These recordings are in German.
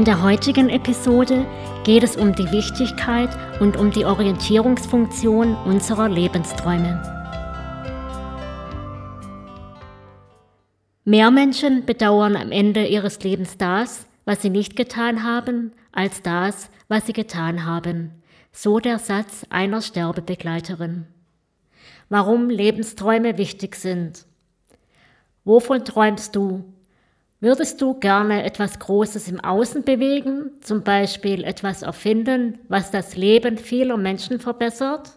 In der heutigen Episode geht es um die Wichtigkeit und um die Orientierungsfunktion unserer Lebensträume. Mehr Menschen bedauern am Ende ihres Lebens das, was sie nicht getan haben, als das, was sie getan haben. So der Satz einer Sterbebegleiterin. Warum Lebensträume wichtig sind. Wovon träumst du? Würdest du gerne etwas Großes im Außen bewegen, zum Beispiel etwas erfinden, was das Leben vieler Menschen verbessert?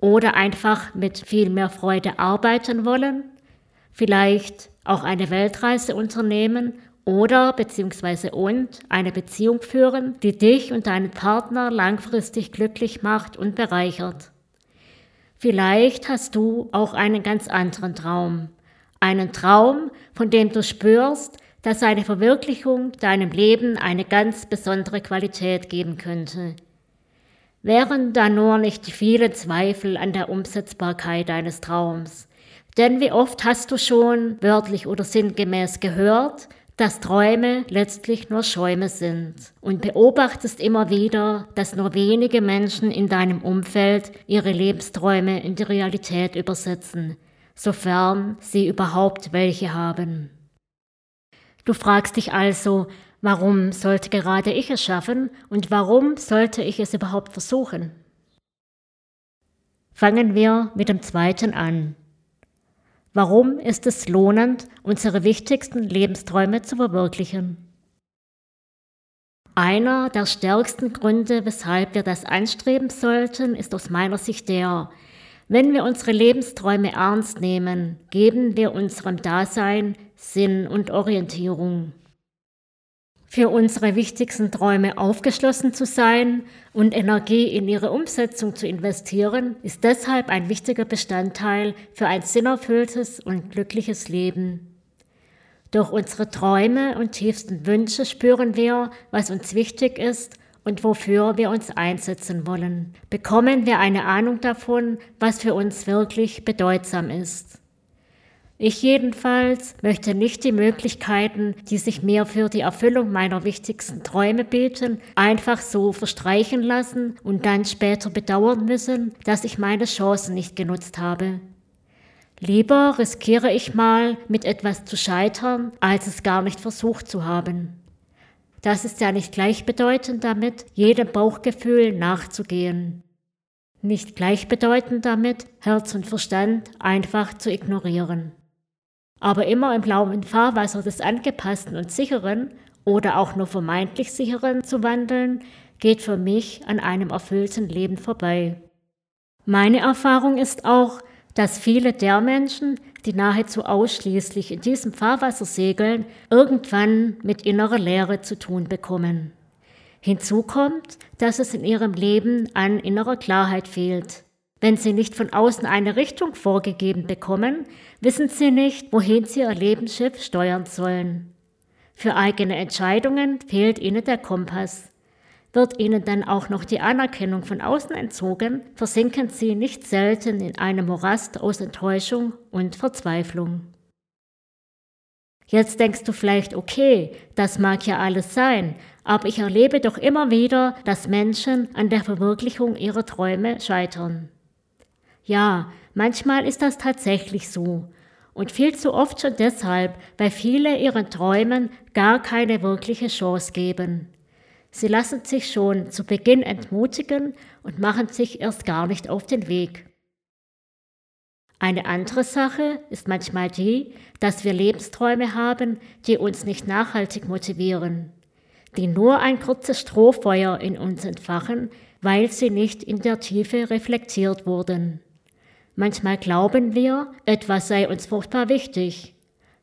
Oder einfach mit viel mehr Freude arbeiten wollen? Vielleicht auch eine Weltreise unternehmen oder beziehungsweise und eine Beziehung führen, die dich und deinen Partner langfristig glücklich macht und bereichert. Vielleicht hast du auch einen ganz anderen Traum, einen Traum, von dem du spürst, dass seine Verwirklichung deinem Leben eine ganz besondere Qualität geben könnte. Wären da nur nicht die vielen Zweifel an der Umsetzbarkeit deines Traums. Denn wie oft hast du schon wörtlich oder sinngemäß gehört, dass Träume letztlich nur Schäume sind und beobachtest immer wieder, dass nur wenige Menschen in deinem Umfeld ihre Lebensträume in die Realität übersetzen, sofern sie überhaupt welche haben. Du fragst dich also, warum sollte gerade ich es schaffen und warum sollte ich es überhaupt versuchen? Fangen wir mit dem zweiten an. Warum ist es lohnend, unsere wichtigsten Lebensträume zu verwirklichen? Einer der stärksten Gründe, weshalb wir das anstreben sollten, ist aus meiner Sicht der, wenn wir unsere Lebensträume ernst nehmen, geben wir unserem Dasein Sinn und Orientierung. Für unsere wichtigsten Träume aufgeschlossen zu sein und Energie in ihre Umsetzung zu investieren, ist deshalb ein wichtiger Bestandteil für ein sinnerfülltes und glückliches Leben. Durch unsere Träume und tiefsten Wünsche spüren wir, was uns wichtig ist und wofür wir uns einsetzen wollen, bekommen wir eine Ahnung davon, was für uns wirklich bedeutsam ist. Ich jedenfalls möchte nicht die Möglichkeiten, die sich mir für die Erfüllung meiner wichtigsten Träume bieten, einfach so verstreichen lassen und dann später bedauern müssen, dass ich meine Chancen nicht genutzt habe. Lieber riskiere ich mal, mit etwas zu scheitern, als es gar nicht versucht zu haben. Das ist ja nicht gleichbedeutend damit, jedem Bauchgefühl nachzugehen. Nicht gleichbedeutend damit, Herz und Verstand einfach zu ignorieren. Aber immer im blauen Fahrwasser des angepassten und sicheren oder auch nur vermeintlich sicheren zu wandeln, geht für mich an einem erfüllten Leben vorbei. Meine Erfahrung ist auch, dass viele der Menschen, die nahezu ausschließlich in diesem Fahrwasser segeln, irgendwann mit innerer Leere zu tun bekommen. Hinzu kommt, dass es in ihrem Leben an innerer Klarheit fehlt. Wenn sie nicht von außen eine Richtung vorgegeben bekommen, wissen sie nicht, wohin sie ihr Lebensschiff steuern sollen. Für eigene Entscheidungen fehlt ihnen der Kompass. Wird ihnen dann auch noch die Anerkennung von außen entzogen, versinken sie nicht selten in einem Morast aus Enttäuschung und Verzweiflung. Jetzt denkst du vielleicht, okay, das mag ja alles sein, aber ich erlebe doch immer wieder, dass Menschen an der Verwirklichung ihrer Träume scheitern. Ja, manchmal ist das tatsächlich so. Und viel zu oft schon deshalb, weil viele ihren Träumen gar keine wirkliche Chance geben. Sie lassen sich schon zu Beginn entmutigen und machen sich erst gar nicht auf den Weg. Eine andere Sache ist manchmal die, dass wir Lebensträume haben, die uns nicht nachhaltig motivieren, die nur ein kurzes Strohfeuer in uns entfachen, weil sie nicht in der Tiefe reflektiert wurden. Manchmal glauben wir, etwas sei uns furchtbar wichtig.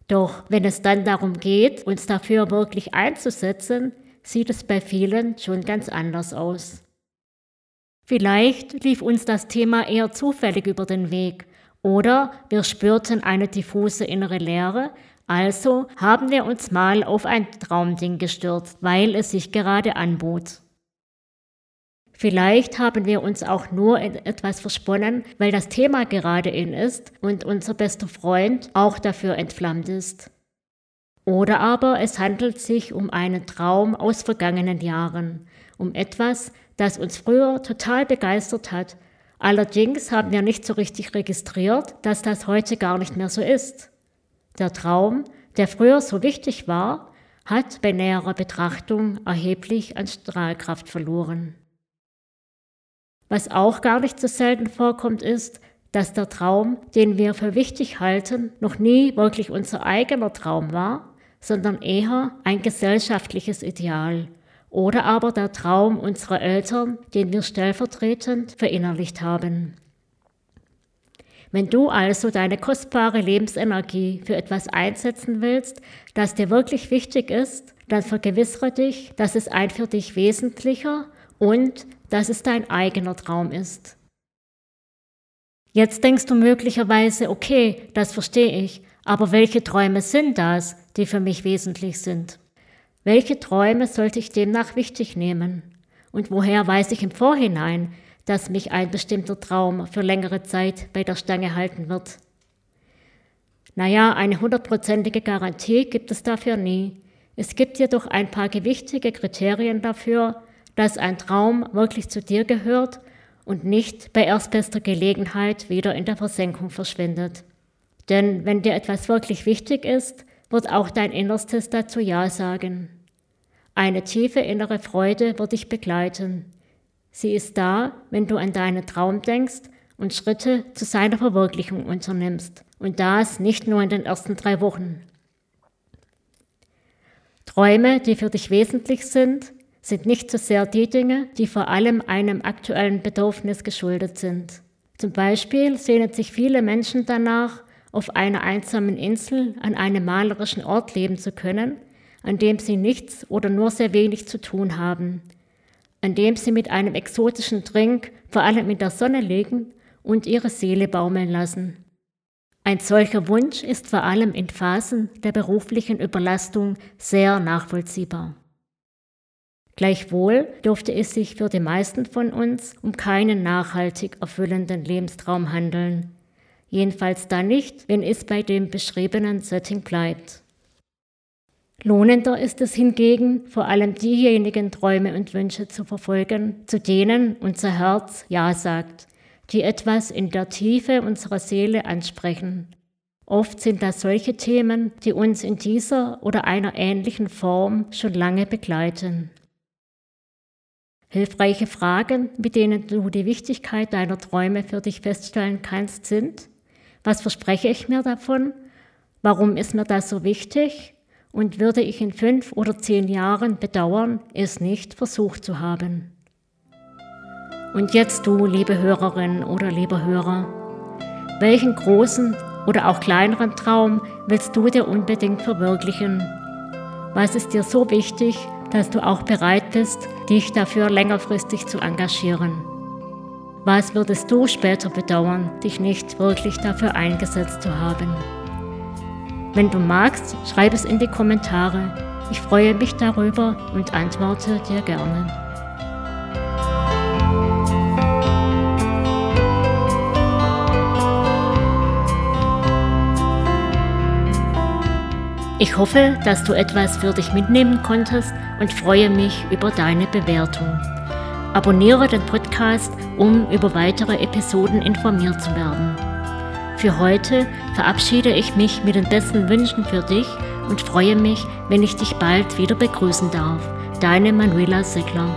Doch wenn es dann darum geht, uns dafür wirklich einzusetzen, sieht es bei vielen schon ganz anders aus. Vielleicht lief uns das Thema eher zufällig über den Weg oder wir spürten eine diffuse innere Leere, also haben wir uns mal auf ein Traumding gestürzt, weil es sich gerade anbot. Vielleicht haben wir uns auch nur in etwas versponnen, weil das Thema gerade in ist und unser bester Freund auch dafür entflammt ist. Oder aber es handelt sich um einen Traum aus vergangenen Jahren, um etwas, das uns früher total begeistert hat. Allerdings haben wir nicht so richtig registriert, dass das heute gar nicht mehr so ist. Der Traum, der früher so wichtig war, hat bei näherer Betrachtung erheblich an Strahlkraft verloren. Was auch gar nicht so selten vorkommt, ist, dass der Traum, den wir für wichtig halten, noch nie wirklich unser eigener Traum war, sondern eher ein gesellschaftliches Ideal oder aber der Traum unserer Eltern, den wir stellvertretend verinnerlicht haben. Wenn du also deine kostbare Lebensenergie für etwas einsetzen willst, das dir wirklich wichtig ist, dann vergewissere dich, dass es ein für dich wesentlicher und dass es dein eigener Traum ist. Jetzt denkst du möglicherweise, okay, das verstehe ich, aber welche Träume sind das, die für mich wesentlich sind? Welche Träume sollte ich demnach wichtig nehmen? Und woher weiß ich im Vorhinein, dass mich ein bestimmter Traum für längere Zeit bei der Stange halten wird? Naja, eine hundertprozentige Garantie gibt es dafür nie. Es gibt jedoch ein paar gewichtige Kriterien dafür, dass ein Traum wirklich zu dir gehört und nicht bei erstbester Gelegenheit wieder in der Versenkung verschwindet. Denn wenn dir etwas wirklich wichtig ist, wird auch dein Innerstes dazu Ja sagen. Eine tiefe innere Freude wird dich begleiten. Sie ist da, wenn du an deinen Traum denkst und Schritte zu seiner Verwirklichung unternimmst. Und das nicht nur in den ersten drei Wochen. Träume, die für dich wesentlich sind, sind nicht so sehr die Dinge, die vor allem einem aktuellen Bedürfnis geschuldet sind. Zum Beispiel sehnen sich viele Menschen danach, auf einer einsamen Insel an einem malerischen Ort leben zu können, an dem sie nichts oder nur sehr wenig zu tun haben, an dem sie mit einem exotischen Trink vor allem in der Sonne liegen und ihre Seele baumeln lassen. Ein solcher Wunsch ist vor allem in Phasen der beruflichen Überlastung sehr nachvollziehbar. Gleichwohl dürfte es sich für die meisten von uns um keinen nachhaltig erfüllenden Lebenstraum handeln. Jedenfalls dann nicht, wenn es bei dem beschriebenen Setting bleibt. Lohnender ist es hingegen, vor allem diejenigen Träume und Wünsche zu verfolgen, zu denen unser Herz Ja sagt, die etwas in der Tiefe unserer Seele ansprechen. Oft sind das solche Themen, die uns in dieser oder einer ähnlichen Form schon lange begleiten. Hilfreiche Fragen, mit denen du die Wichtigkeit deiner Träume für dich feststellen kannst, sind, was verspreche ich mir davon? Warum ist mir das so wichtig? Und würde ich in fünf oder zehn Jahren bedauern, es nicht versucht zu haben? Und jetzt du, liebe Hörerin oder lieber Hörer, welchen großen oder auch kleineren Traum willst du dir unbedingt verwirklichen? Was ist dir so wichtig, dass du auch bereit bist, dich dafür längerfristig zu engagieren. Was würdest du später bedauern, dich nicht wirklich dafür eingesetzt zu haben? Wenn du magst, schreib es in die Kommentare. Ich freue mich darüber und antworte dir gerne. Ich hoffe, dass du etwas für dich mitnehmen konntest und freue mich über deine Bewertung. Abonniere den Podcast, um über weitere Episoden informiert zu werden. Für heute verabschiede ich mich mit den besten Wünschen für dich und freue mich, wenn ich dich bald wieder begrüßen darf. Deine Manuela Seckler.